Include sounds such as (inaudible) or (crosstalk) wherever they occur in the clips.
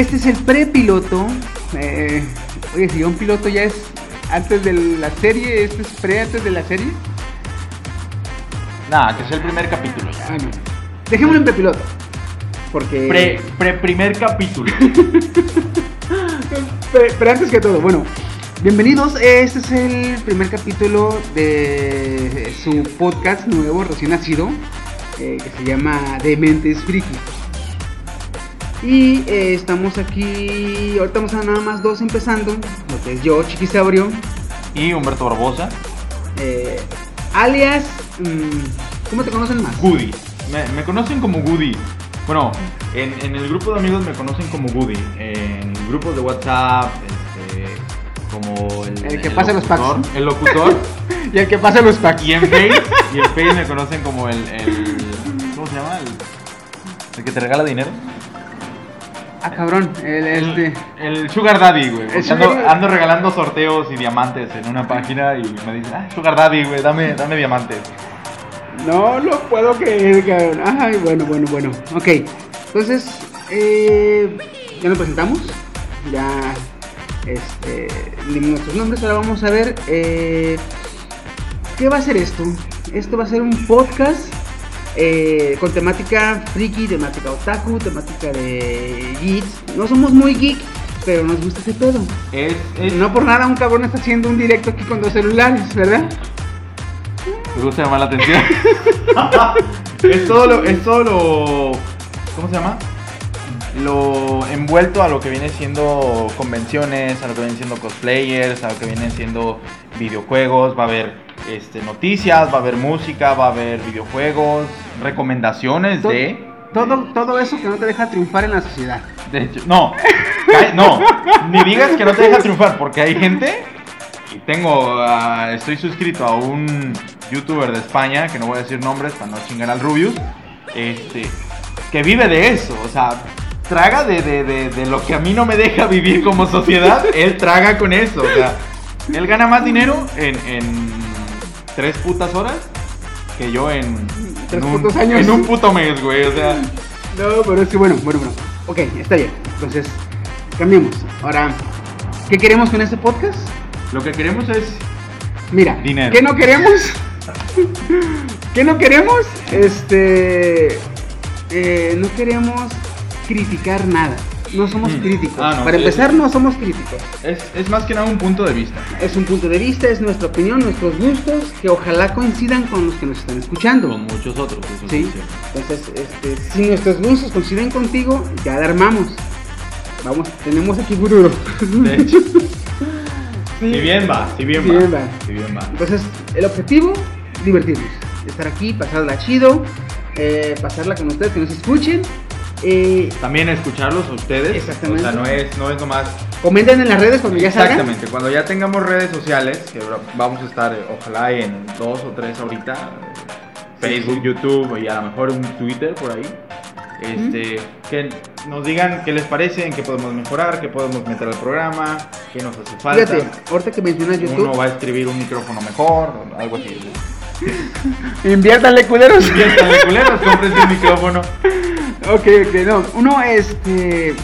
este es el prepiloto. Eh, oye, si un piloto ya es antes de la serie, este es pre antes de la serie. Nada, que es el primer capítulo ya. Bueno, dejémoslo en prepiloto. Porque. Pre, pre primer capítulo. (laughs) Pero, pero antes que todo, bueno, bienvenidos. Este es el primer capítulo de su podcast nuevo, recién nacido, eh, que se llama Dementes Friki. Y eh, estamos aquí, ahorita vamos a nada más dos empezando, lo que es yo, Chiquisaurio, Y Humberto Barbosa. eh, alias, mm, ¿cómo te conocen más? Goody. Me, me conocen como Goody. Bueno, en, en el grupo de amigos me conocen como Goody. En grupos de WhatsApp, este, como el, El que pasa los packs. locutor, El locutor. (laughs) Y el que pasa los packs. y en Face, y en Face me conocen como el, el ¿cómo se llama? El, el que te regala dinero. Ah, cabrón, el, este... El, el Sugar Daddy, güey. Ando, regalando sorteos y diamantes en una página y me dicen, ah, Sugar Daddy, güey, dame, dame diamantes. No lo puedo creer, cabrón. Ay, bueno, bueno, bueno. Ok, entonces, eh, ya nos presentamos. Ya, este, nuestros nombres. Ahora vamos a ver, eh, ¿qué va a ser esto? Esto va a ser un podcast eh, con temática friki, temática otaku, temática de geeks. No somos muy geek, pero nos gusta ese pedo. Es, es, No por nada un cabrón está haciendo un directo aquí con dos celulares, ¿verdad? Me gusta llamar la atención. (laughs) es todo lo, es todo lo, ¿cómo se llama? Lo envuelto a lo que viene siendo convenciones, a lo que vienen siendo cosplayers, a lo que vienen siendo videojuegos, va a haber este, noticias, va a haber música, va a haber videojuegos, recomendaciones de... Todo, todo eso que no te deja triunfar en la sociedad. De hecho, no, no, ni digas que no te deja triunfar, porque hay gente, y tengo, ah, estoy suscrito a un youtuber de España, que no voy a decir nombres para no chingar al Rubius, este, que vive de eso, o sea, traga de, de, de, de lo que a mí no me deja vivir como sociedad, él traga con eso, o sea, él gana más dinero en, en tres putas horas que yo en, Tres en un, putos años. en un puto mes, güey, o sea... No, pero es que bueno, bueno, bueno. Ok, está bien. Entonces, cambiemos. Ahora, ¿qué queremos con este podcast? Lo que queremos es Mira, Dinero. ¿qué no queremos? (laughs) ¿Qué no queremos? Este. eh, no queremos criticar nada. No somos Mm. críticos. Ah, no, Para sí, empezar, no somos críticos. Es, es más que nada un punto de vista. Es un punto de vista, es nuestra opinión, nuestros gustos, que ojalá coincidan con los que nos están escuchando. Con muchos otros. eso Sí, entonces, este, si nuestros gustos coinciden contigo, ya la armamos. Vamos, tenemos aquí Gururo. De hecho, (laughs) Sí. si bien va, si bien Si va. bien va. Si bien va. Entonces, el objetivo, divertirnos. Estar aquí, pasarla chido, eh, pasarla con ustedes, que nos escuchen. Eh, También escucharlos a ustedes. Exactamente. O sea, no es, no es nomás. comenten en las redes cuando ya salgan. Exactamente. Cuando ya tengamos redes sociales, que vamos a estar, eh, ojalá en dos o tres ahorita. Facebook, YouTube y a lo mejor un Twitter por ahí. Este, que nos digan qué les parece, en qué podemos mejorar, qué podemos meter al programa, qué nos hace falta. Fíjate, ahorita que mencionas YouTube, Uno va a escribir un micrófono mejor, algo así. (laughs) inviértanle culeros. De culeros, compres un micrófono. (laughs) ok, ok, no. Uno, este.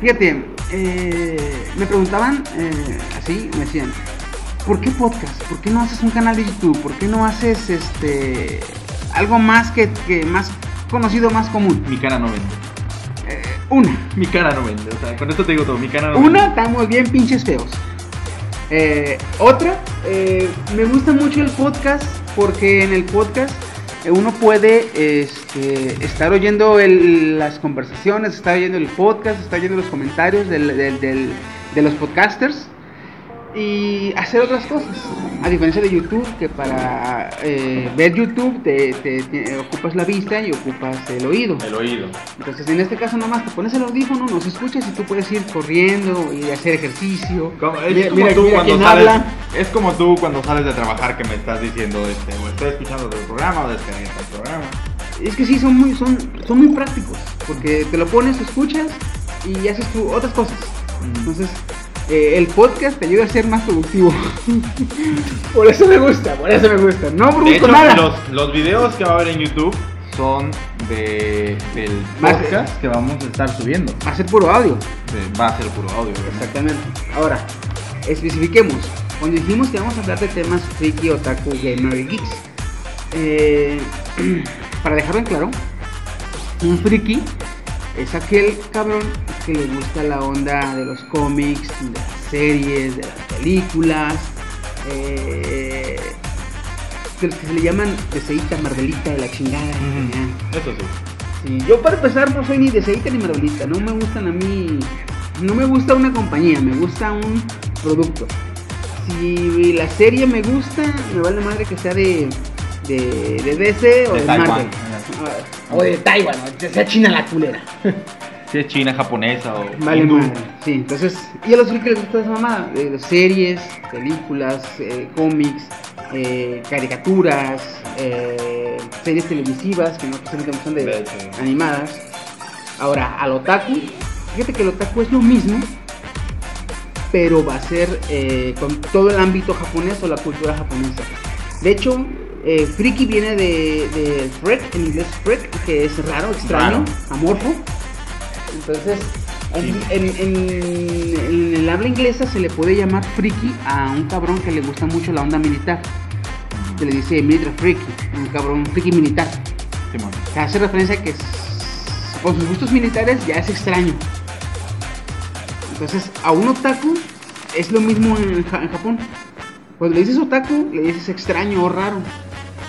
Fíjate, eh, me preguntaban eh, así, me decían, ¿por qué podcast? ¿Por qué no haces un canal de YouTube? ¿Por qué no haces este algo más que, que más conocido, más común? Mi cara no vende. Eh, una, Mi cara no vende. O sea, con esto te digo todo. Mi cara no vende. una, estamos bien pinches feos. Eh, otra, eh, me gusta mucho el podcast porque en el podcast uno puede este, estar oyendo el- las conversaciones, estar oyendo el podcast, estar oyendo los comentarios del- del- del- de los podcasters y hacer otras cosas. A diferencia de YouTube, que para eh, ver YouTube te, te- te ocupas la vista y ocupas el oído. El oído. Entonces, en este caso, nomás te pones el audífono, nos escuchas y tú puedes ir corriendo y hacer ejercicio. Como- es Mira- como mira- tú mira cuando sales. habla. Es como tú cuando sales de trabajar que me estás diciendo este, o estoy escuchando el programa o descargué el programa. Es que sí, son muy, son, son muy prácticos. Porque te lo pones, escuchas y haces tú otras cosas. Entonces, eh, el podcast te ayuda a ser más productivo. (laughs) por eso me gusta, por eso me gusta. No De hecho, nada. los, los videos que va a haber en YouTube son de, del podcast que vamos a estar subiendo. Va a ser puro audio. Va a ser puro audio, ¿verdad? Exactamente. Ahora, especifiquemos. Cuando dijimos que vamos a hablar de temas friki, otaku, gamer y geeks, eh, (clears throat) para dejarlo en claro, un friki es aquel cabrón que le gusta la onda de los cómics, de las series, de las películas, eh, de los que se le llaman deseita, marvelita, de la chingada. Eso sí. Sí, yo para empezar no soy ni de Seita ni Marvelita, no me gustan a mí, no me gusta una compañía, me gusta un producto. Si la serie me gusta, me vale madre que sea de, de, de DC o De. Marvel. O de Taiwán, o sea China la culera. (laughs) Si es china, japonesa o Vale hindú. madre. Sí, entonces, y a los frikis les gusta esa mamada, de series, películas, eh, cómics, eh, caricaturas, eh, series televisivas que no solamente son de, De animadas. Ahora, al otaku, fíjate que el otaku es lo mismo, pero va a ser eh, con todo el ámbito japonés o la cultura japonesa. De hecho, eh, friki viene de, de freak, en inglés freak, que es raro, extraño, Raro. amorfo. Entonces, en, Sí. en- en- en el habla inglesa se le puede llamar friki a un cabrón que le gusta mucho la onda militar. Se le dice military freaky, un cabrón friki militar. Simón. Que hace referencia a que con sus gustos militares ya es extraño. Entonces, a un otaku es lo mismo en, en Japón. Cuando le dices otaku, le dices extraño o raro.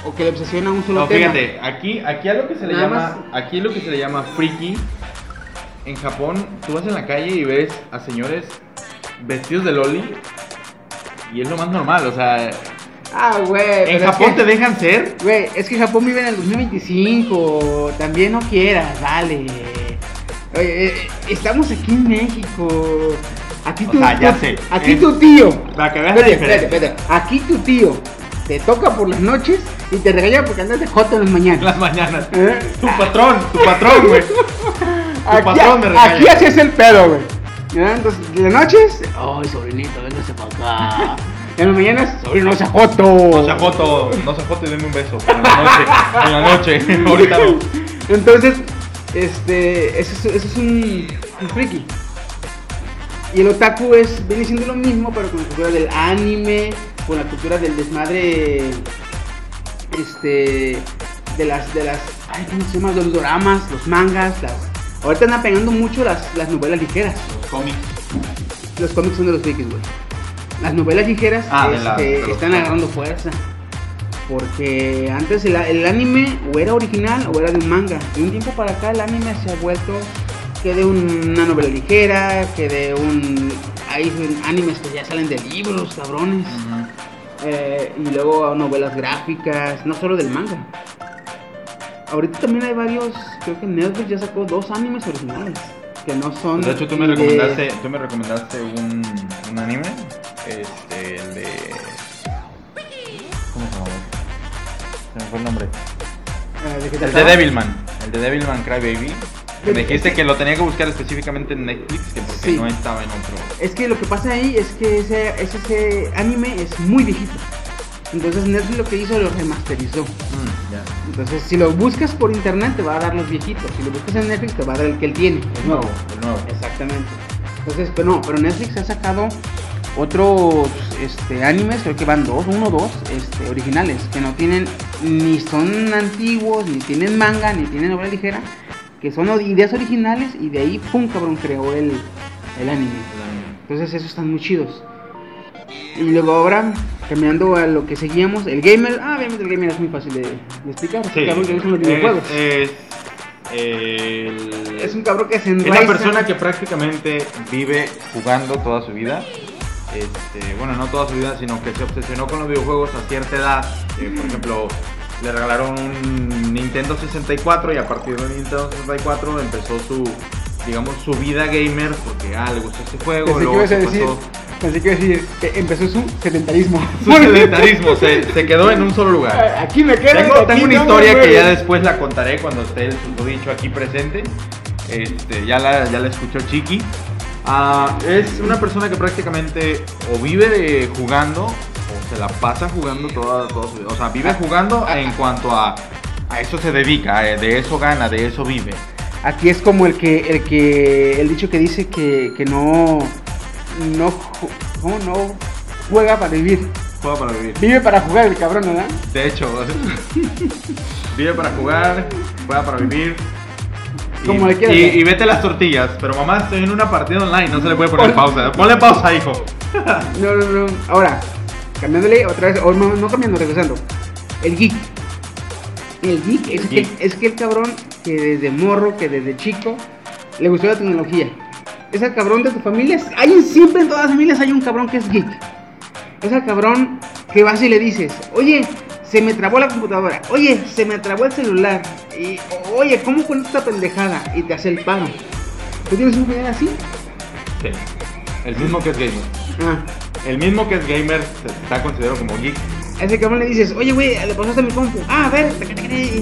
O que le obsesiona un solo No, tema. fíjate, aquí, aquí a lo que se le Nada llama, aquí lo que se le llama friki, en Japón, tú vas en la calle y ves a señores vestidos de loli y es lo más normal, o sea, Ah, güey. en es Japón que- te dejan ser. Güey, es que Japón vive en el 2025. También no quieras, dale. Oye, eh, estamos aquí en México. Aquí O tu, sea, ya tu- sé. Aquí Es- tu tío. Para que veas la Espérate, diferencia. espérate, espérate. Aquí tu tío te toca por las noches y te regaña porque andas de joto en las En mañanas. las mañanas. ¿Eh? Tu patrón, tu patrón, güey. Tu Aquí, patrón me regaña. aquí así es el pedo, güey. Entonces, de las noches, ay, sobrinito, véngase para acá. (laughs) En las mañanas, sobrino, no se joto. No se joto, no se joto y denme un beso. En la noche, en la noche, (laughs) ahorita no. Entonces, este, eso es, eso es un, un friki. Y el otaku es, viene siendo lo mismo, pero con la cultura del anime, con la cultura del desmadre, este, de las, de las, ay, ¿cómo se llama? De los doramas, los mangas, las, ahorita andan pegando mucho las, las novelas ligeras. Los cómics. Los cómics son de los frikis, güey. Las novelas ligeras Ah, de la- este, de los están agarrando fuerza. Porque antes el, el anime o era original o era de un manga. De un tiempo para acá el anime se ha vuelto que de un- una novela ligera, que de un... Hay animes que ya salen de libros, cabrones. Eh, y luego novelas gráficas, no solo del manga. Ahorita también hay varios, creo que Netflix ya sacó dos animes originales. Que no son... De hecho, tú me de- recomendaste, tú me recomendaste un, un anime, este, el de... ¿Cómo se llama? Se me fue el nombre. ¿de qué El de? Devilman, el de Devilman Crybaby. Me dijiste que lo tenía que buscar específicamente en Netflix, que porque Sí. no estaba en otro. Es que lo que pasa ahí es que ese, ese, ese anime es muy viejito. Entonces Netflix lo que hizo lo remasterizó. Mm. Entonces si lo buscas por internet te va a dar los viejitos. Si lo buscas en Netflix te va a dar el que él tiene. El nuevo, el nuevo. Exactamente. Entonces, pero no, pero Netflix ha sacado otros este, animes, creo que van dos, uno o dos, este, originales, que no tienen, ni son antiguos, ni tienen manga, ni tienen novela ligera, que son ideas originales y de ahí, pum, cabrón, creó el, el anime. Entonces esos están muy chidos. Y luego ahora, cambiando a lo que seguíamos, el gamer, ah, obviamente el gamer es muy fácil de, de explicar, es Sí. un cabrón que Es- videojuegos. Es, el- Es un cabrón que se Es enraiza. la persona que prácticamente vive jugando toda su vida. Este, bueno, no toda su vida, sino que se obsesionó con los videojuegos a cierta edad. Eh, por ejemplo, le regalaron un Nintendo 64 y a partir del Nintendo 64 empezó su, digamos, su vida gamer porque ah, le gustó este juego. Pensé que ibas a se decir, pasó pensé que a decir empezó su sedentarismo. (laughs) su sedentarismo, se, se quedó en un solo lugar. (laughs) Aquí me quedo. Tengo, una no historia que ya después la contaré cuando esté el susodicho aquí presente. Este, ya la, ya la escuchó Chiqui. Ah, es una persona que prácticamente o vive de jugando se la pasa jugando toda, toda su vida. O sea, vive jugando en cuanto a a eso se dedica, eh, de eso gana, de eso vive. Aquí es como el que, el que, el dicho que dice que, que no, no, ju- ¿cómo no juega para vivir? Juega para vivir. Vive para jugar el cabrón, ¿verdad? De hecho, (laughs) vive para jugar, juega para vivir. Y, Como le quieras y, y vete las tortillas. Pero mamá, estoy en una partida online, no se le puede poner Pon- pausa. Ponle pausa, hijo. No, no, no. Ahora, cambiándole otra vez, o no, no cambiando, regresando. El geek. El geek es, Geek. Que, es que el cabrón que desde morro, que desde chico, le gustó la tecnología. Es el cabrón de tu familia. Hay siempre en todas las familias hay un cabrón que es geek. Es el cabrón que vas y le dices, oye, se me trabó la computadora, oye, se me trabó el celular, y oye, ¿cómo con esta pendejada? Y te hace el paro. ¿Tú tienes un familiar así? Sí. El mismo que es gamer. Ah. El mismo que es gamer está considerado como geek. A ese cabrón le dices, oye, güey, le pasaste mi compu. Ah, a ver,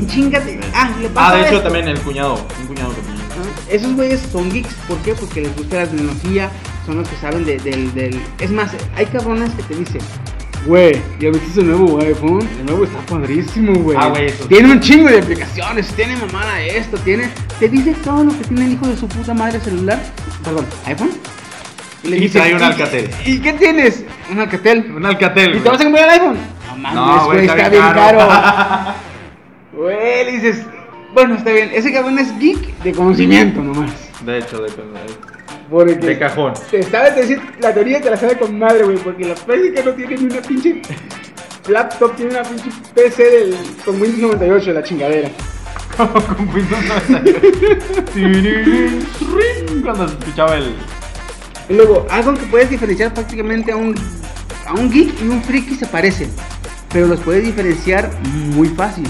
chingate. Ah, le pasa Ah, de hecho esto. también el cuñado. Un cuñado también. Ah, Esos güeyes son geeks. ¿Por qué? Porque les gusta la tecnología. Son los que saben de- del, del. Es más, hay cabrones que te dicen, güey, ¿ya viste ese nuevo iPhone? El nuevo está padrísimo, güey. Ah, güey, eso. Tiene un chingo de aplicaciones. Tiene mamada esto, tiene. Te dice todo lo que tiene el hijo de su puta madre celular. Perdón, ¿iPhone? Le Y dices, trae un "¿Y- Alcatel". ¿Y qué tienes? Un Alcatel. Un Alcatel. ¿Y te vas a comprar el iPhone? No mames, No, güey, güey, está, bien caro. (laughs) Güey, le dices, bueno, está bien. Ese cabrón es geek de conocimiento nomás. De hecho, de, Porque de cajón. te sabes decir, la teoría te la sabe con madre, güey, porque la física no tiene ni una pinche laptop, tiene una pinche PC del, con Windows 98, la chingadera. (laughs) Con Windows 98. (laughs) Cuando escuchaba el. Y luego, algo que puedes diferenciar prácticamente a un, a un geek y un friki se parecen, pero los puedes diferenciar muy fácil.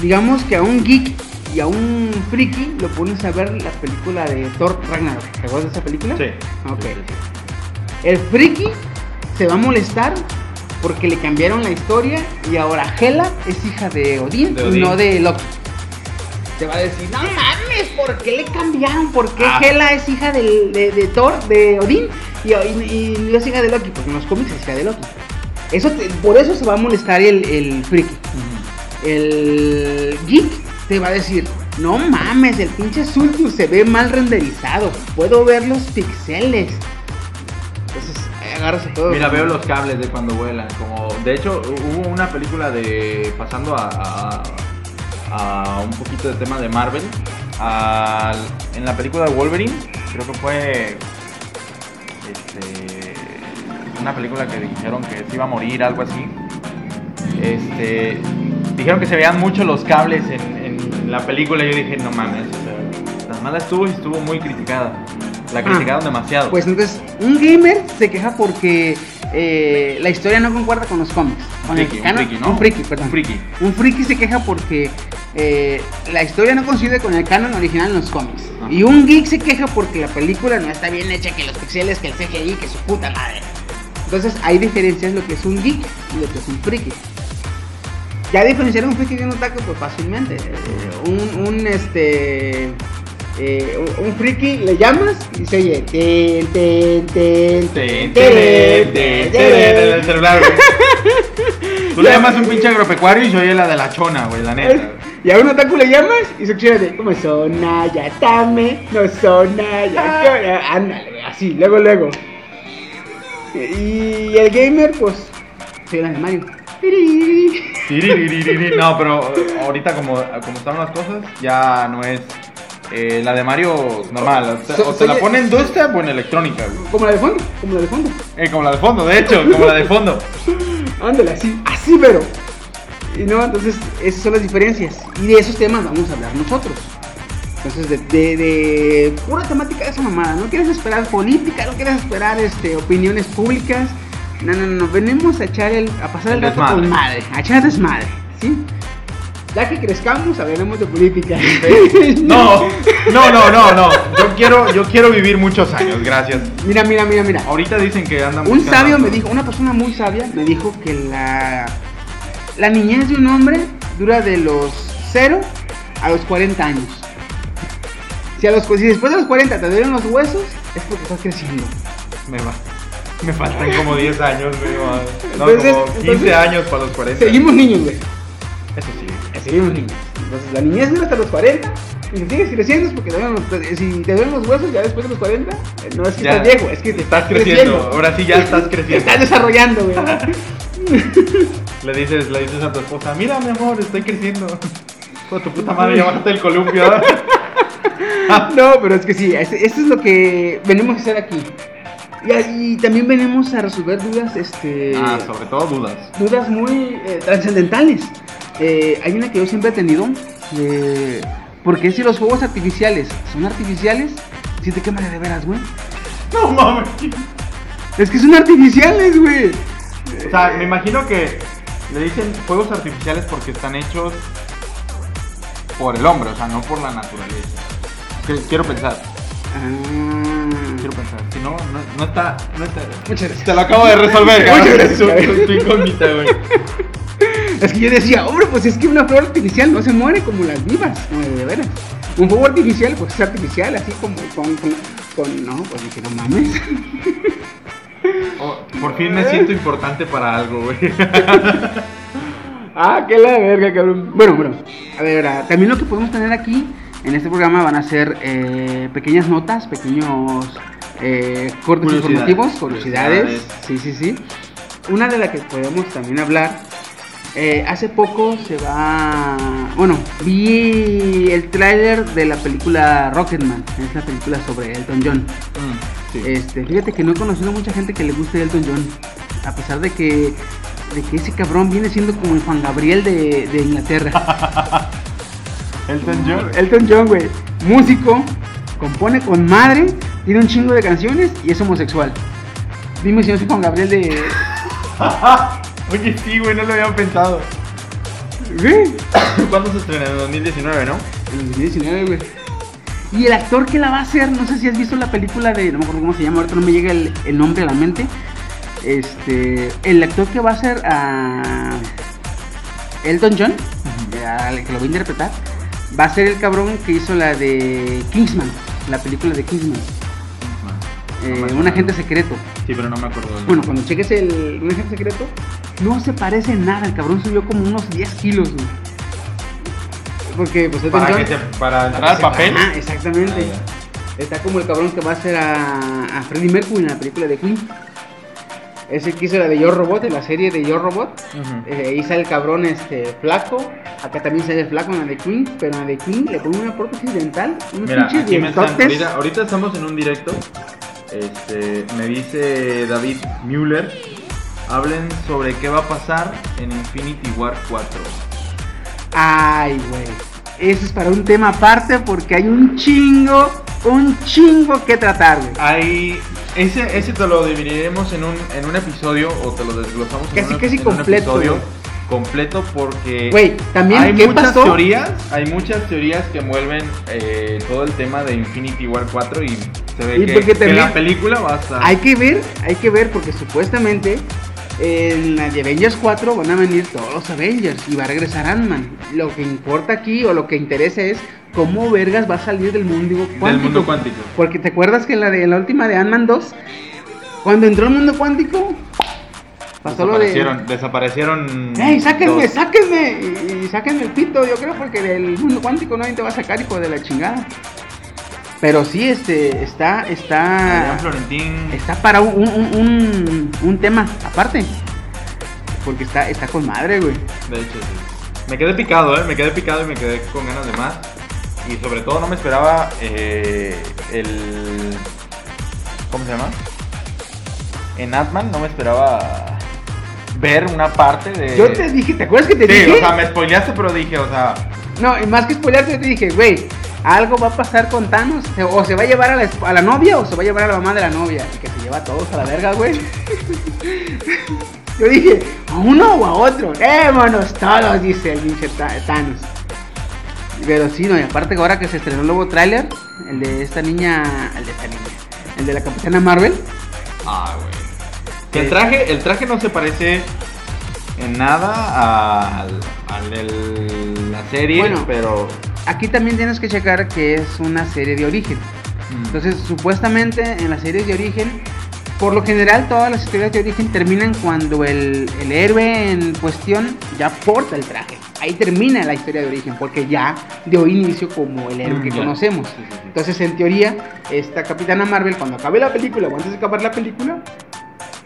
Digamos que a un geek y a un friki lo pones a ver la película de Thor Ragnarok. ¿Te acuerdas de esa película? Sí. Ok. El friki se va a molestar porque le cambiaron la historia y ahora Hela es hija de Odín, De y no de Loki. Te va a decir, no mames, ¿por qué le cambiaron? ¿Por qué Ah. Hela es hija del- de, de Thor, de Odín y, y, y es hija de Loki? Porque en los cómics es hija de Loki. Eso te- por eso se va a molestar el, el friki. El geek te va a decir, no mames, el pinche Sultius se ve mal renderizado, puedo ver los pixeles. Entonces, agarras todo. Mira, veo los cables de cuando vuelan. Como, de hecho, hubo una película de. Pasando a, a, a un poquito de tema de Marvel. al- en la película de Wolverine, creo que fue. Este. Una película que dijeron que se iba a morir, algo así. Este. Dijeron que se veían mucho los cables en, en la película. Y yo dije, no mames, o sea, tan mala estuvo y estuvo muy criticada. La Ah, criticaron demasiado. Pues entonces, un gamer se queja porque eh, la historia no concuerda con los cómics. Con el friki, un canon- friki, ¿no? Un friki, perdón. Un friki. Un friki se queja porque eh, la historia no coincide con el canon original en los cómics. Ajá. Y un geek se queja porque la película no está bien hecha, que los pixeles, que el CGI, que su puta madre. Entonces hay diferencias lo que es un geek y lo que es un friki. Ya diferenciar un friki de un otaku pues fácilmente. Eh, un, un, este eh, un, un friki le llamas y se oye ten, ten, ten, Ten, ten, ten, ten, ten, ten, ten, en el celular, güey. (laughs) Tú le llamas un pinche agropecuario y yo oye la de la chona, güey, la neta. Y a un otaku le llamas y se de como sona ya tame, no sona ya kora". ándale, así, luego luego. Y el gamer pues la de Mario. No, pero ahorita como, como están las cosas, ya no es eh, la de Mario normal. O te, So- o te la ponen dubstep o en electrónica, güey. Como la de fondo, como la de fondo. Eh, como la de fondo, de hecho, como la de fondo. (laughs) Ándale, así, así, pero. Y no, entonces, esas son las diferencias. Y de esos temas vamos a hablar nosotros. Entonces, de, de, de pura temática de esa mamada. No quieres esperar política, no quieres esperar este, opiniones públicas. No, no, no. Venimos a echar el. a pasar el, El rato desmadre. con madre. A echar desmadre, ¿sí? Ya que crezcamos, hablaremos de política. (laughs) No, no, no, no, no. Yo quiero, yo quiero vivir muchos años, gracias. Mira, mira, mira, mira. Ahorita dicen que andan Un sabio me dijo, una persona muy sabia me dijo que la, la niñez de un hombre dura de los 0 a los 40 años. Si, a los, si después de los 40 te duelen los huesos, es porque estás creciendo. Me, va- me faltan como 10 años, güey. No, Entonces- como 15 entonces- años para los 40. Seguimos niños, güey. Eso sí. Seguimos niños. Entonces la niñez dura hasta los 40 y si sigues creciendo es porque te si te duelen los huesos ya después de los 40, eh, no es que Ya. estás viejo, es que te Estás creciendo. Ahora sí ya estás Te creciendo. estás desarrollando, güey. Le dices, le dices a tu esposa, mira mi amor, estoy creciendo. (laughs) Con tu puta madre, ya bajaste el columpio. (laughs) No, pero es que sí, es- esto es lo que venimos a hacer aquí. Y, y también venimos a resolver dudas, este, ah, sobre todo dudas. dudas muy eh, trascendentales. Eh, hay una que yo siempre he tenido, porque si los fuegos artificiales son artificiales, si te queman de veras, güey. No mames. Es que son artificiales, güey. O sea, me imagino que le dicen fuegos artificiales porque están hechos por el hombre, o sea, no por la naturaleza. Quiero pensar, Ah. Quiero pensar. Si no, no, no está, no está. Muchas gracias. Te lo acabo de resolver, Muchas cabrón. gracias, Tu- cabrón. tu- tu incógnita, güey. Es que yo decía, hombre, pues es que una flor artificial no se muere como las vivas, no, de veras. Un fuego artificial, pues es artificial, así como con, con, con- no, pues dije, no mames. (laughs) Oh, por fin me siento importante para algo, güey. (laughs) ah, qué la verga, cabrón. Bueno, bueno, a ver, también lo que podemos tener aquí en este programa van a ser eh, pequeñas notas, pequeños eh, cortes Curiosidades. informativos, curiosidades. Sí, sí, sí. Una de las que podemos también hablar. eh, hace poco se va. Bueno, vi el tráiler de la película Rocketman. Es la película sobre Elton John. Mm, sí. Este, fíjate que no he conocido mucha gente que le guste Elton John. A pesar de que, de que ese cabrón viene siendo como el Juan Gabriel de, de Inglaterra. (laughs) Elton John. Elton John, güey. Músico, compone con madre, tiene un chingo de canciones y es homosexual. Dime si no soy Juan Gabriel de. (laughs) Oye, sí, güey, no lo había pensado. Güey. (coughs) ¿Cuándo se estrena? En 2019, ¿no? En el 2019, güey. Y el actor que la va a hacer, no sé si has visto la película de, no me acuerdo cómo se llama, ahorita no me llega el, el nombre a la mente. Este, el actor que va a ser a Elton John, al que lo va a interpretar, va a ser el cabrón que hizo la de Kingsman, la película de Kingsman, eh, un agente secreto. Sí, pero no me acuerdo. Bueno, cuando cheques el un agente secreto, no se parece en nada, el cabrón subió como unos 10 kilos, güey. Porque, pues, para, que se- para entrar al papel. Ajá, exactamente. Ah, Está como el cabrón que va a hacer a, a Freddie Mercury en la película de Queen. Ese que hizo la de Yo Robot, en la serie de Yo Robot. Ujú. Eh, ahí sale el cabrón este, flaco. Acá también sale el flaco en la de Queen. Pero en la de Queen le ponen una prótesis dental. Unos Mira, aquí me están, ahorita, ahorita estamos en un directo. Este, me dice David Müller. Hablen sobre qué va a pasar en Infinity War 4. Ay, güey. Eso es para un tema aparte porque hay un chingo, un chingo que tratar, güey. Hay ese, ese te lo dividiremos en un, en un episodio o te lo desglosamos en Casi, un, casi en un completo, episodio güey. Completo porque Güey, también, hay ¿qué muchas pasó? teorías, hay muchas teorías que envuelven eh, todo el tema de Infinity War 4 y se ve Y que, porque que también- la película va a estar Hay que ver, hay que ver porque supuestamente en la de Avengers 4 van a venir todos los Avengers y va a regresar Ant-Man. Lo que importa aquí o lo que interesa es cómo vergas va a salir del mundo cuántico. del mundo cuántico. Porque te acuerdas que en la, de, en la última de Ant-Man 2, cuando entró al mundo cuántico, pasó lo de... Desaparecieron, desaparecieron. ¡Ey, sáquenme, dos. sáquenme! Y, y sáquenme el pito, yo creo, porque del mundo cuántico nadie te va a sacar, hijo de la chingada. Pero sí, este, está, está... Florentín. Está para un, un, un, un tema aparte. Porque está, está con madre, güey. De hecho, sí. Me quedé picado, ¿eh? Me quedé picado y me quedé con ganas de más. Y sobre todo no me esperaba eh, el... ¿Cómo se llama? En Atman no me esperaba ver una parte de... Yo te dije, ¿te acuerdas que te Sí, dije? o sea, me spoileaste, pero dije, o sea... No, y más que spoilearte, yo te dije, güey, algo va a pasar con Thanos. O se va a llevar a la, esp- a la novia o se va a llevar a la mamá de la novia. Y que se lleva a todos a la verga, güey. (laughs) Yo dije, ¿a uno o a otro? ¡Émonos todos! Dice el pinche Thanos. Pero sí, no, y aparte que ahora que se estrenó el nuevo tráiler, el de esta niña, el de esta niña, el de la Capitana Marvel, Ah, güey. Que el traje, el traje no se parece en nada al, al de la serie, Bueno. pero... aquí también tienes que checar que es una serie de origen. mm, Entonces, supuestamente en las series de origen, por lo general todas las historias de origen terminan cuando el, el héroe en cuestión ya porta el traje. Ahí termina la historia de origen, porque ya dio inicio como el héroe Mm, que conocemos. Entonces, en teoría, esta Capitana Marvel, cuando acabe la película o antes de acabar la película,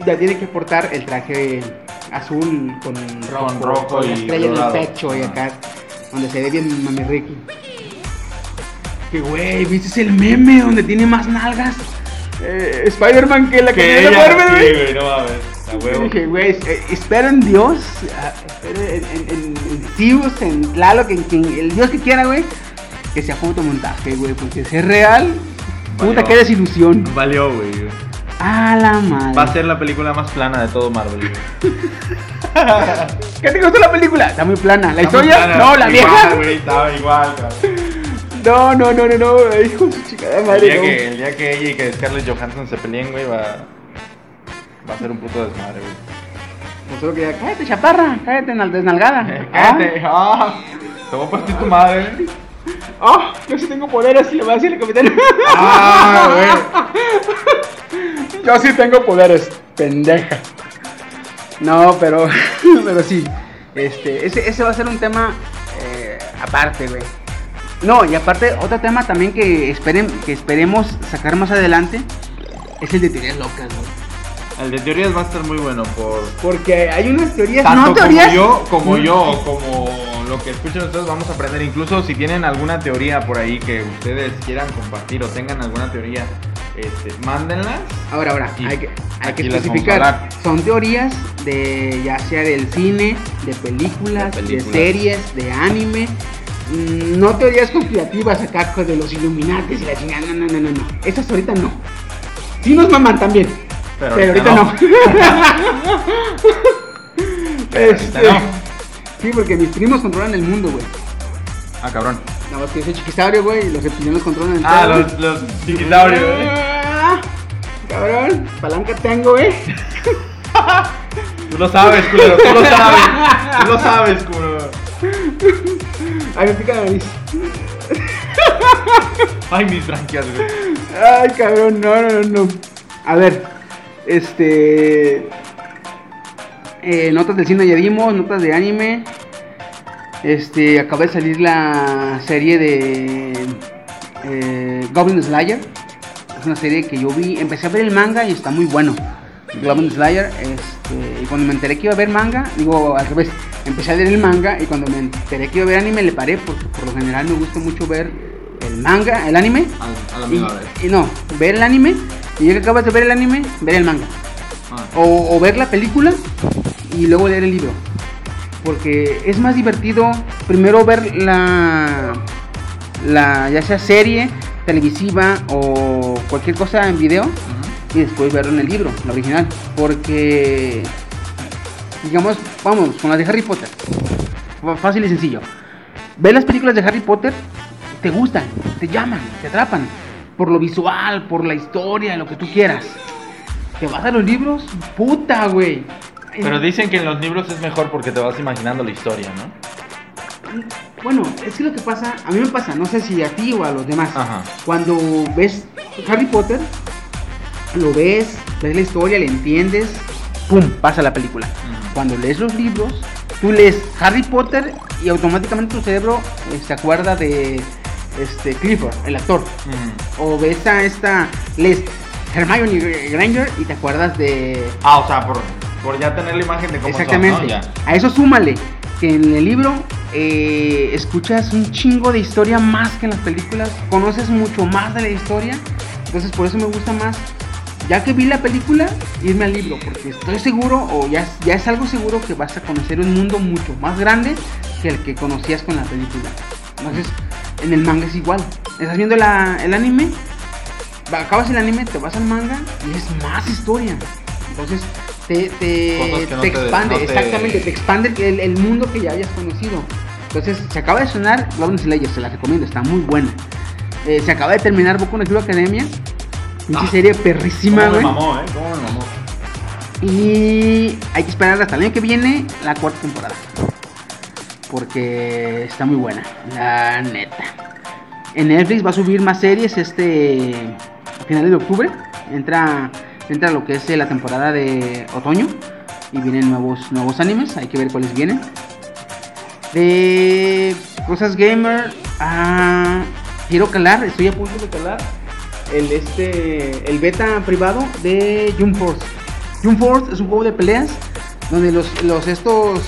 ya tiene que portar el traje azul con rojo, Con rojo con la y estrella en el pecho y acá, donde se ve bien Mami Ricky. Que güey, ¿viste el meme donde tiene más nalgas? Eh, Spider-Man que la que tiene güey. no. A dije, güey, eh, espero en Dios, ah, espero en, en, en, en Zeus, en Tlaloc, en quien, el Dios que quiera, güey, que sea fotomontaje, güey, porque si es real, puta, Valió. qué desilusión. Valió, güey. A la madre. Va a ser la película más plana de todo Marvel. güey. (laughs) ¿Qué te gustó la película? Está muy plana. ¿La historia? plana. No, la Igual, vieja. güey, estaba igual, cabrón. No, no, no, no, no, hijo de su chingada El madre. día, no. que, el día que ella y que Scarlett Johansson se peleen, güey, va, va a ser un puto desmadre, güey. Pues solo quería, cállate, chaparra, cállate, nal- desnalgada. Cállate, ah, te voy a partir tu madre. Ah, ah, yo sí tengo poderes, le voy a decir al capitán. Ah, (laughs) Yo sí tengo poderes, pendeja. No, pero, (laughs) pero sí. Este, ese, ese va a ser un tema eh, aparte, güey. No, y aparte, otro tema también que esperen, que esperemos sacar más adelante es el de teorías locas, güey. El de teorías va a estar muy bueno por... Porque hay unas teorías, Tanto no teorías. como yo, como Mm, yo, como lo que escuchen ustedes, vamos a aprender. Incluso si tienen alguna teoría por ahí que ustedes quieran compartir o tengan alguna teoría, este, mándenla. Ahora, ahora, Y hay que, hay que especificar. Son teorías de ya sea del cine, de películas, De series, de anime. Mm, No teorías conspirativas acá de los Illuminates y la chingada. No, no, no, no, no. Esas ahorita no. Sí nos maman también. Pero, Pero, ahorita, no. (laughs) Pero ahorita Este, no. Sí, porque mis primos controlan el mundo, güey. Ah, cabrón. Nada más que soy chiquisaurio, güey, y los reptilianos controlan el Ah, todo. los, los güey. Cabrón, palanca tengo, güey. Tú lo sabes, culero, tú lo sabes. Tú lo sabes, culero. Ay, me pica la nariz. Ay, mis branquias, güey. Ay, cabrón, no, no, no, no. A ver, este. eh, notas del cine ya dimos, notas de anime. Este, acaba de salir la serie de eh, Goblin Slayer. Una serie que yo vi, empecé a ver el manga y está muy bueno. Goblin Slayer, este, y cuando me enteré que iba a ver manga, digo al revés, empecé a leer el manga y cuando me enteré que iba a ver anime le paré porque por lo general me gusta mucho ver el manga, el anime A, a la y, misma vez. y no, ver el anime y ya que acabas de ver el anime, ver el manga. Ah. O, o ver la película y luego leer el libro. Porque es más divertido primero ver la, la ya sea serie televisiva o cualquier cosa en video y después verlo en el libro, la original. Porque, digamos, vamos, con las de Harry Potter. Fácil y sencillo. Ves las películas de Harry Potter, te gustan, te llaman, te atrapan. Por lo visual, por la historia, lo que tú quieras. Te vas a los libros, puta, güey. Pero dicen que en los libros es mejor porque te vas imaginando la historia, ¿no? Bueno, es que lo que pasa, a mí me pasa, no sé si a ti o a los demás. Ajá. Cuando ves Harry Potter, lo ves, ves la historia, le entiendes, pum, pasa la película. Cuando lees los libros, tú lees Harry Potter y automáticamente tu cerebro eh, se acuerda de este Clifford, el actor. O ves a esta, lees Hermione Granger y te acuerdas de Ah, o sea, por, por ya tener la imagen de cómo Exactamente. son, ¿no? Ya. A eso súmale que en el libro eh, escuchas un chingo de historia más que en las películas, conoces mucho más de la historia, entonces por eso me gusta más, ya que vi la película, irme al libro, porque estoy seguro, o ya, es algo seguro que vas a conocer un mundo mucho más grande que el que conocías con la película. Entonces, en el manga es igual. Estás viendo el anime, acabas el anime, te vas al manga y es más historia. Entonces, te, te, no expande, no exactamente, te expande el, el mundo que ya habías conocido. Entonces, se acaba de sonar Goblin Slayer, se la recomiendo, está muy buena. Eh, se acaba de terminar Boku no Hero Academia, una Ah. serie perrísima, ¿Cómo me güey. mamó, eh? ¿Cómo me mamó? Y hay que esperar hasta el año que viene la cuarta temporada. Porque está muy buena, la neta. En Netflix va a subir más series este a finales de octubre. Entra entra lo que es la temporada de otoño y vienen nuevos, nuevos animes, hay que ver cuáles vienen. De cosas gamer, ah, quiero calar, estoy a punto de calar el, este, el beta privado de Jump Force. Jump Force es un juego de peleas donde los, los estos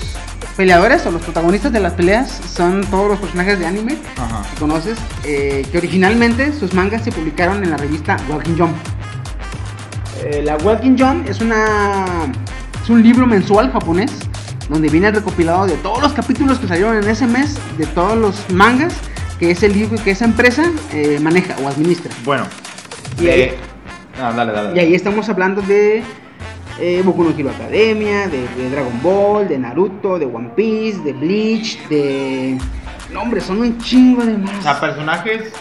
peleadores o los protagonistas de las peleas son todos los personajes de anime que conoces, eh, que originalmente sus mangas se publicaron en la revista Walking Jump. Eh, la Walking Jump es una es un libro mensual japonés donde viene recopilado de todos los capítulos que salieron en ese mes de todos los mangas que ese libro que esa empresa eh, maneja o administra. Bueno, y ahí, ah, dale, dale, y ahí estamos hablando de eh, Boku no Hero Academia, de, de, Dragon Ball, de Naruto, de One Piece, de Bleach, de... No, hombre, son un chingo de más. O sea, personajes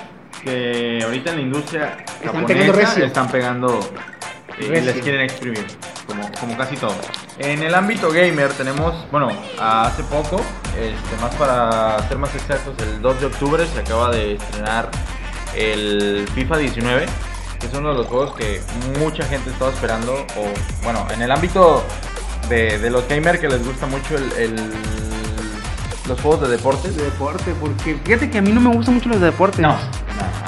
que ahorita en la industria Están pegando recio. están pegando eh, y les quieren exprimir, como, como casi todo. En el ámbito gamer tenemos, bueno, hace poco, este, más para ser más exactos, el 2 de octubre se acaba de estrenar el FIFA 19, que es uno de los juegos que mucha gente estaba esperando, o bueno, en el ámbito de, de los gamers que les gusta mucho el, el- los juegos de deportes. De deporte, porque fíjate que a mí no me gustan mucho los deportes. No, no,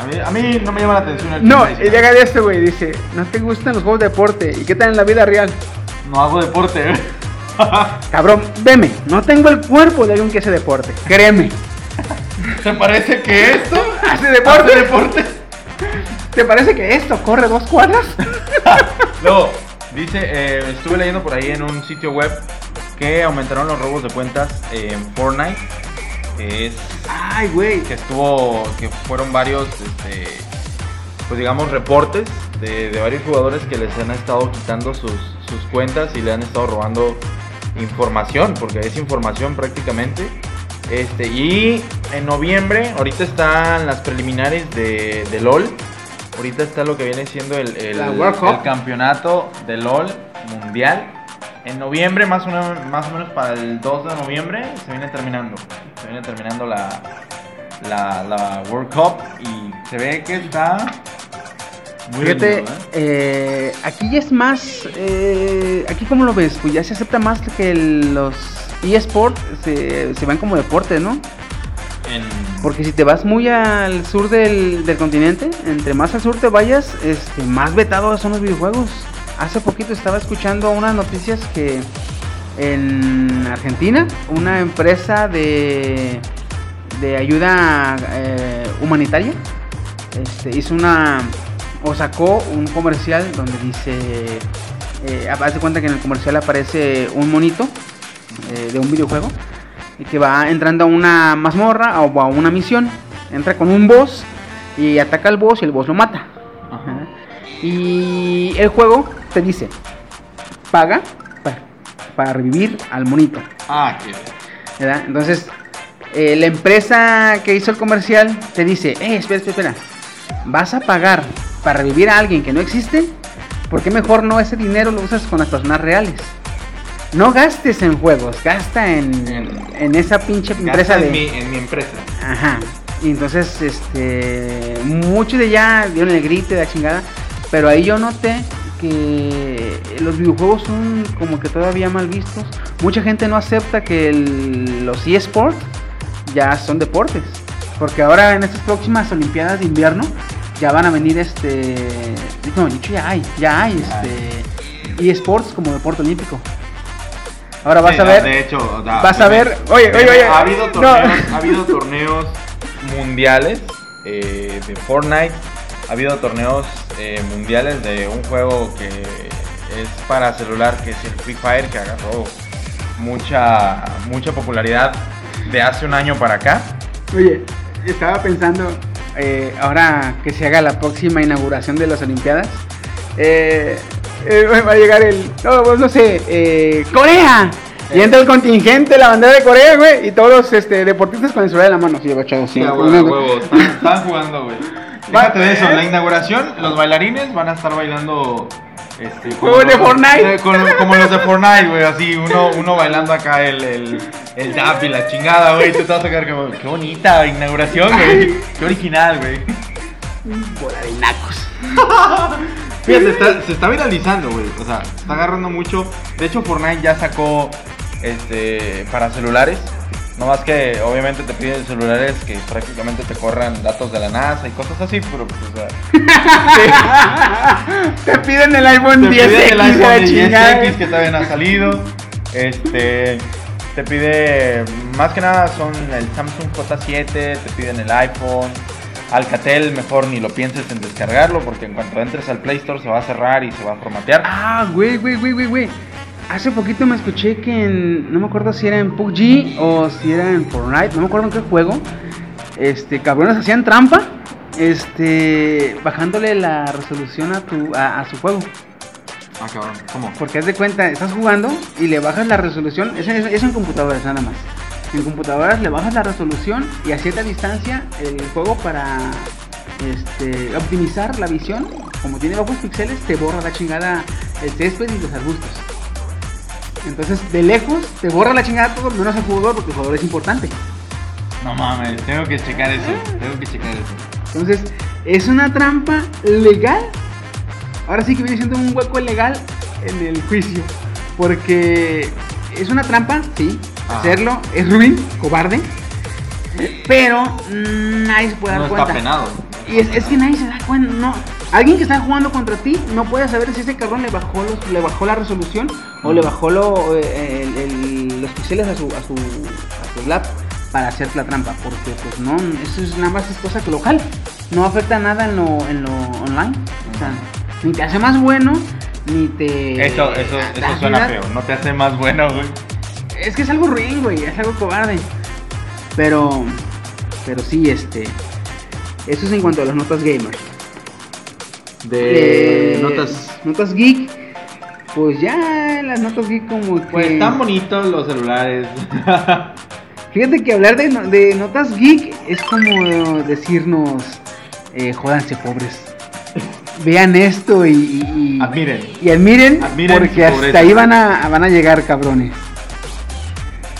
a mí, a mí no me llama la atención el No, y 19. llega de este güey, dice, no te gustan los juegos de deporte, ¿y qué tal en la vida real? No hago deporte. (laughs) Cabrón, veme, no tengo el cuerpo de alguien que hace deporte, créeme. ¿Te parece que esto (laughs) ¿Hace deporte? hace deporte? ¿Te parece que esto corre dos cuadras? (laughs) Luego, dice, eh, estuve leyendo por ahí en un sitio web que aumentaron los robos de cuentas en Fortnite. Que es Ay, güey. que estuvo, que fueron varios, este, pues digamos, reportes de, de varios jugadores que les han estado quitando sus, sus cuentas y le han estado robando información, porque es información prácticamente. Este, y en noviembre, ahorita están las preliminares de, de LOL. Ahorita está lo que viene siendo el, el- el campeonato de LOL mundial. En noviembre, más o, menos, más o menos para el 2 de noviembre, se viene terminando. Se viene terminando la, la, la World Cup y se ve que está muy Fíjate, ¿eh? eh, aquí ya es más. eh, aquí, ¿cómo lo ves? Pues ya se acepta más que el- los eSports se, se ven como deporte, ¿no? En- Porque si te vas muy al sur del, del continente, entre más al sur te vayas, este, más vetados son los videojuegos. Hace poquito estaba escuchando unas noticias que en Argentina, una empresa de, de ayuda eh, humanitaria este, hizo una o sacó un comercial donde dice, eh, haz de cuenta que en el comercial aparece un monito eh, de un videojuego y que va entrando a una mazmorra o a una misión, entra con un boss y ataca al boss y el boss lo mata. Ajá. Y el juego te dice, paga pa- para revivir al monito. Ah, qué ¿verdad? Entonces, eh, la empresa que hizo el comercial te dice, eh, espera, espera, espera, vas a pagar para revivir a alguien que no existe, ¿por qué mejor no ese dinero lo usas con las personas reales? No gastes en juegos, gasta en, En- en esa pinche empresa de... en, mi, en mi empresa. Ajá. Y entonces, este, muchos de ya dieron el grito de la chingada, pero ahí yo noté que los videojuegos son como que todavía mal vistos. Mucha gente no acepta que el- los eSports ya son deportes, porque ahora en estas próximas Olimpiadas de invierno ya van a venir este, no, de hecho ya hay, ya hay este eSports como deporte olímpico. Ahora vas Sí, a ver, De hecho, o sea, vas a ver, oye, oye, oye, Ha habido no. torneos, ha habido torneos mundiales eh, de Fortnite. Ha habido torneos eh, mundiales de un juego que es para celular, que es el Free Fire, que agarró mucha, mucha popularidad de hace un año para acá. Oye, estaba pensando, eh, ahora que se haga la próxima inauguración de las Olimpiadas, eh, eh, va a llegar el, no, pues no sé, eh, Corea. Y entra el contingente, la bandera de Corea, güey, y todos los este, deportistas con el celular en la mano, sí, agachados, sí. Están, están jugando, güey. Fíjate de eso, la inauguración, los bailarines van a estar bailando. Este, como Juegos de los- Fortnite. eh, con- como los de Fortnite, güey, así, uno, uno bailando acá el, el, el y la chingada, güey. Tú te vas a quedar como, qué bonita inauguración, güey. Qué original, güey. Bola de nacos. (laughs) Fíjate, está- se está viralizando, güey. O sea, está agarrando mucho. De hecho, Fortnite ya sacó este para celulares. No más que obviamente te piden celulares que prácticamente te corran datos de la NASA y cosas así, pero pues, o sea, (laughs) Te piden el iPhone te 10 piden el iPhone la 10X chingada. que todavía no ha salido. Este te pide más que nada son el Samsung J7, te piden el iPhone. Alcatel mejor ni lo pienses en descargarlo porque en cuanto entres al Play Store se va a cerrar y se va a formatear. Ah, güey, güey, güey, güey, güey. Hace poquito me escuché que en. No me acuerdo si era en PUBG o si era en Fortnite, no me acuerdo en qué juego. Este, cabrones hacían trampa. Este, bajándole la resolución a tu a, a su juego. Ah, cabrón, ¿cómo? Porque haz de cuenta, estás jugando y le bajas la resolución. Eso, eso- eso en computadoras nada más. En computadoras le bajas la resolución y a cierta distancia el juego para este, optimizar la visión, como tiene bajos píxeles, te borra la chingada el césped y los arbustos. Entonces, de lejos, te borra la chingada todo, menos el jugador, porque el jugador es importante. No mames, tengo que checar eso, tengo que checar eso. Entonces, es una trampa legal. Ahora sí que viene siendo un hueco legal en el juicio. Porque es una trampa, sí. Hacerlo es ruin, cobarde. Pero mm, nadie se puede dar No cuenta. está penado. Y es, es que nadie se da cuenta, no. Alguien que está jugando contra ti no puede saber si ese cabrón le bajó los, le bajó la resolución o le bajó lo, eh, el- el- los píxeles a su, a su, a su lap para hacer la trampa. Porque pues no, eso es nada más es cosa local. No afecta nada en lo, en lo online. O sea, ni te hace más bueno, ni te. Eso, eso, da- eso da suena feo, no te hace más bueno, güey. Es que es algo ruin, güey, es algo cobarde. Pero, pero sí, este. Eso es en cuanto a las notas gamer. De notas. Notas geek. Pues ya las notas geek como que. Pues están bonitos los celulares. (laughs) Fíjate que hablar de, no- de notas geek es como decirnos. Eh, jódanse pobres. Vean esto y. y- y- Admiren. Y admiren, Admiren porque hasta pobreza. ahí van a, van a llegar cabrones.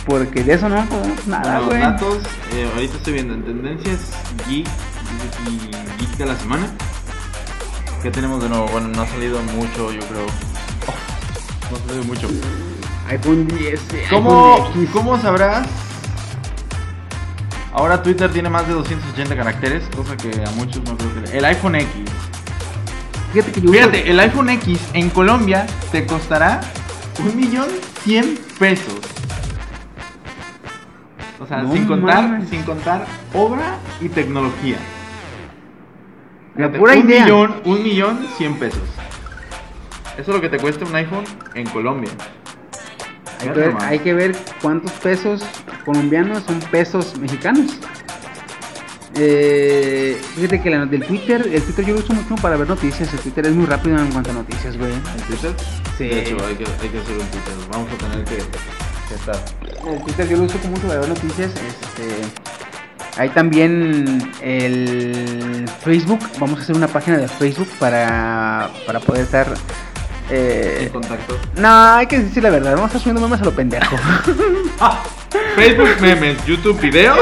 Porque de eso no podemos nada, Bueno, güey. datos, eh, ahorita estoy viendo en tendencias geek de la semana. ¿Qué tenemos de nuevo? Bueno, no ha salido mucho, yo creo. Oh, no ha salido mucho. iPhone 10. eh, ¿Cómo, iPhone. ¿Cómo sabrás? Ahora Twitter tiene más de 280 caracteres, cosa que a muchos no creo que... El iPhone X. Fíjate que yo uso- Fíjate, el iPhone X en Colombia te costará un millón cien pesos. O sea, No sin contar, mames. sin contar obra y tecnología. La pura un idea. millón, un millón cien pesos. Eso es lo que te cuesta un iPhone en Colombia. Hay que, ver, nomás. hay que ver cuántos pesos colombianos son pesos mexicanos. Eh, fíjate que la, del Twitter, el Twitter yo lo uso mucho para ver noticias. El Twitter es muy rápido en cuanto a noticias, güey. ¿En Twitter? Sí. De hecho, hay que, hay que hacer un Twitter. Vamos a tener que, que estar. El Twitter yo lo uso mucho para ver noticias. Este, hay también el Facebook. Vamos a hacer una página de Facebook para, para poder estar. eh, En contacto. no, hay que decir la verdad. Vamos a estar subiendo memes a lo pendejo. (laughs) Ah, Facebook memes, YouTube videos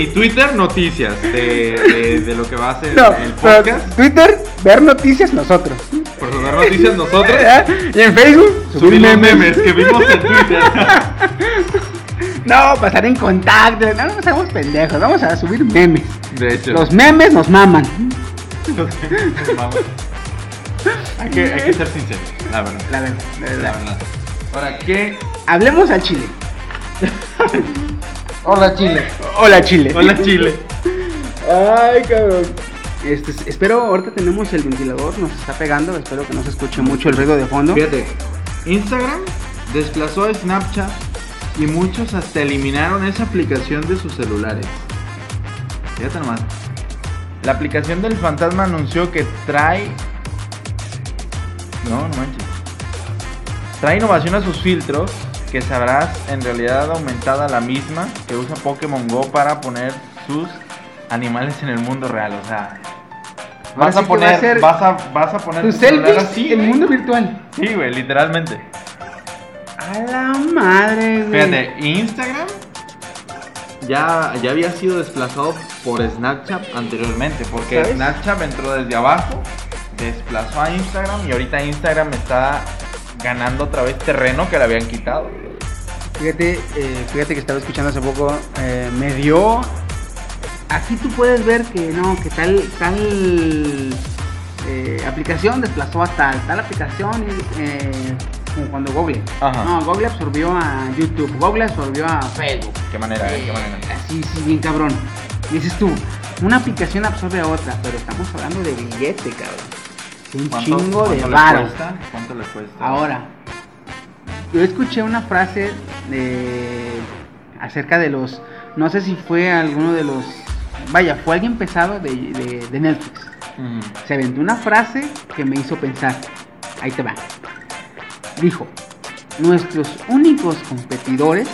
y Twitter noticias de, de, de lo que va a ser No, el podcast. Twitter, ver noticias nosotros. Por dar noticias nosotros. (laughs) Y en Facebook, Subir los memes que vimos en Twitter. (laughs) No, pasar en contacto. No, no seamos pendejos. Vamos a subir memes. De hecho. Los memes nos maman. Vamos. (laughs) hay, que, hay que ser sinceros, la verdad. La verdad, la La verdad. verdad. Ahora, ¿qué? Hablemos al chile. (laughs) Hola, Chile. Hola, chile. Hola, (laughs) Chile. Ay, cabrón. Este, espero, ahorita tenemos el ventilador, nos está pegando. Espero que no se escuche mucho el ruido de fondo. Fíjate, Instagram desplazó a Snapchat y muchos hasta eliminaron esa aplicación de sus celulares. Fíjate nomás. La aplicación del fantasma anunció que trae. No, no manches. Trae innovación a sus filtros que sabrás en realidad aumentada la misma que usa Pokémon Go para poner sus animales en el mundo real. O sea, vas a que va a poner, vas a, vas a poner Tus selfies así, en el güey. mundo virtual. Sí, güey, literalmente. A la madre, güey. Fíjate, Instagram ya, ya había sido desplazado por Snapchat anteriormente, porque ¿Sabes? Snapchat entró desde abajo desplazó a Instagram y ahorita Instagram está ganando otra vez terreno que le habían quitado. Fíjate, eh, fíjate que estaba escuchando hace poco, eh, me dio... Aquí tú puedes ver que no, que tal, tal eh, aplicación desplazó a tal, tal aplicación, eh, Google. Ajá. No, Google absorbió a YouTube, Google absorbió a Facebook. ¿Qué manera? eh? ¿Qué Eh, manera? Así, sí, bien cabrón. Dices tú, una aplicación absorbe a otra, pero estamos hablando de billete, cabrón. Un ¿Cuánto- chingo de cuánto le varo. cuesta? ¿Cuánto le cuesta? Ahora, yo escuché una frase de acerca de los, no sé si fue alguno de los, vaya, fue alguien pesado de, de, de Netflix. Mm. Se aventó una frase que me hizo pensar. Ahí te va. Dijo, nuestros únicos competidores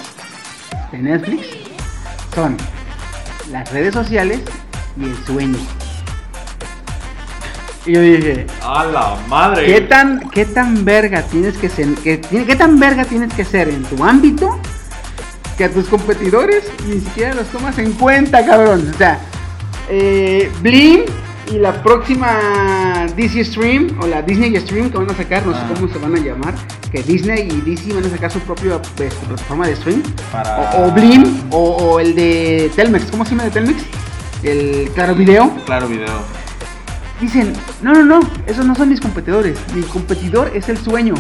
de Netflix son las redes sociales y el sueño. Y yo dije, ¡A la madre! ¿Qué tan, qué tan verga tienes que ser? ¿Qué, qué tan verga tienes que ser en tu ámbito? Que a tus competidores ni siquiera los tomas en cuenta, cabrón. O sea, eh, Blim y la próxima DC Stream o la Disney Stream que van a sacar, no sé Ah. cómo se van a llamar, que Disney y DC van a sacar su propia pues, plataforma de stream. Para- O, o Blim o, o el de Telmex, ¿cómo se llama de Telmex? El Claro Video. Claro, video. Dicen, no, no, no, esos no son mis competidores. Mi competidor es el sueño.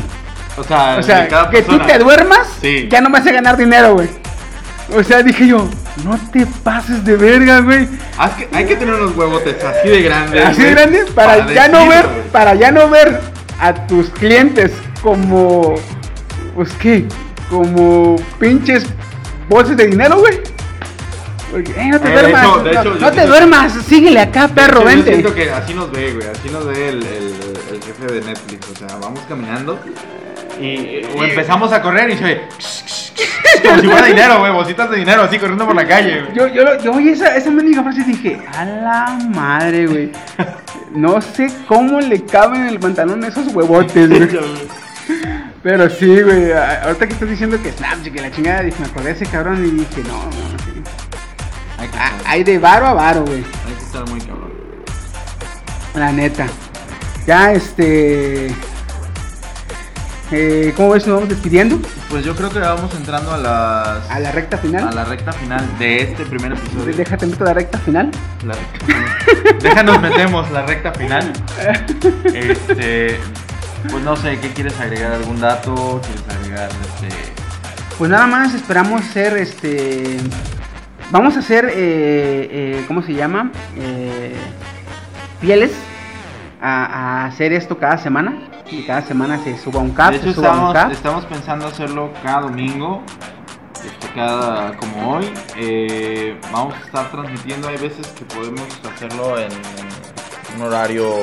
O sea, O que tú te duermas, Sí. ya no vas a ganar dinero, güey. O sea, dije yo, no te pases de verga, güey. Es que hay que tener unos huevotes así de grandes. Así de grandes para, ya no ver, para ya no ver a tus clientes como, pues qué, como pinches bolsas de dinero, güey. Porque, eh, no te Eh, de duermas, hecho- de no, hecho, yo no te siento- duermas, síguele acá, perro, Yo vente. siento que así nos ve, güey. Así nos ve el, el- el jefe de Netflix. O sea, vamos caminando y o empezamos a correr y se oye como si fuera dinero, güey. Bolsitas de dinero así corriendo por la calle, güey. Yo, yo, yo oí esa, esa mendiga frase y dije, a la madre, güey. No sé cómo le caben en el pantalón esos huevotes, güey. (laughs) Pero sí, güey. Ahorita que estás diciendo que Snapchat, que la chingada, dije, me acordé de ese cabrón y dije, no, no, sí. Hay que, Ah, estar, Hay de varo a varo, güey. hay que estar muy cabrón. La neta. Ya, este. Eh, ¿Cómo ves? Nos vamos despidiendo Pues yo creo que vamos entrando a las a la recta final. a la recta final de este primer episodio. Déjate meto la recta final. La recta final. Déjanos metemos la recta final. (laughs) Este, pues no sé, ¿qué quieres agregar? ¿Algún dato? ¿Quieres agregar este? Pues nada más esperamos ser este. Vamos a ser, eh, eh, ¿cómo se llama? Eh, fieles a, a hacer esto cada semana. Y cada semana se suba un cap, de se hecho un estamos, cap. estamos pensando hacerlo cada domingo. este, cada como hoy. Eh, vamos a estar transmitiendo. Hay veces que podemos hacerlo en un horario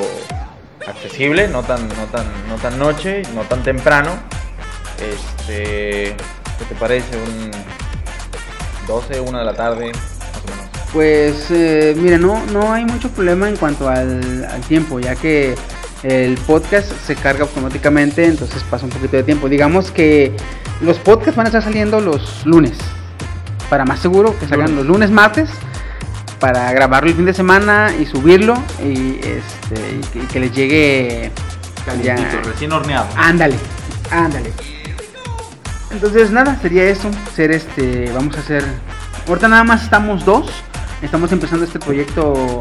accesible, no tan, no tan, no tan noche, no tan temprano. Este, ¿qué te parece? Un 12, 1 de la tarde, más o menos. Pues eh, mira, no, no hay mucho problema en cuanto al, al tiempo, ya que el podcast se carga automáticamente, entonces pasa un poquito de tiempo. Digamos que los podcasts van a estar saliendo los lunes, para más seguro que salgan los lunes, martes, para grabarlo el fin de semana y subirlo y, este, y que, les llegue ya- Calientito, recién horneado. Ándale, ándale. Entonces nada, sería eso, ser este, vamos a hacer, ahorita nada más estamos dos, estamos empezando este proyecto,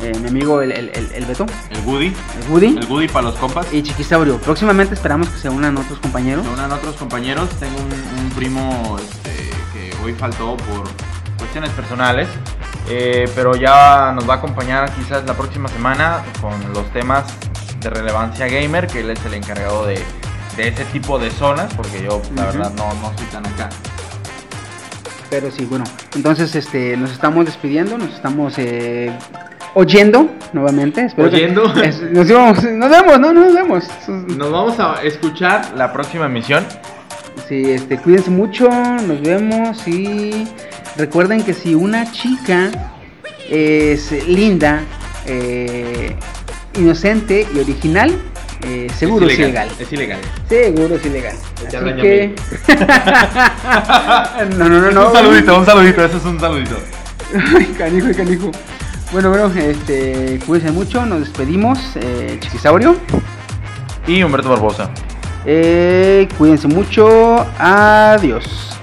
eh, mi amigo el, el, el, el Beto, El Woody, el Woody el Woody para los compas. y Chiquisaurio. Próximamente esperamos que se unan otros compañeros. Se unan otros compañeros. Tengo un, un primo este, que hoy faltó por cuestiones personales. eh, pero ya nos va a acompañar quizás la próxima semana con los temas de relevancia gamer, que él es el encargado de, de ese tipo de zonas, porque yo la verdad no, no soy tan acá. Pero sí, bueno, entonces este, nos estamos despidiendo, nos estamos eh, oyendo nuevamente. Que- ¿Oyendo? (laughs) es- nos, íbamos- nos vemos, no, no nos vemos. Nos vamos a escuchar la próxima emisión. Sí, este, cuídense mucho, nos vemos y recuerden que si una chica es linda, eh, inocente y original, eh, seguro es ilegal. Es ilegal. Seguro es ilegal. Así hablan que... (laughs) no, no, no, no. (laughs) un saludito, un saludito, eso es un saludito. Ay, canijo, canijo. Bueno, bueno, este, cuídense mucho, nos despedimos, eh, Chiquisaurio. Y Humberto Barbosa. Eh, cuídense mucho, adiós.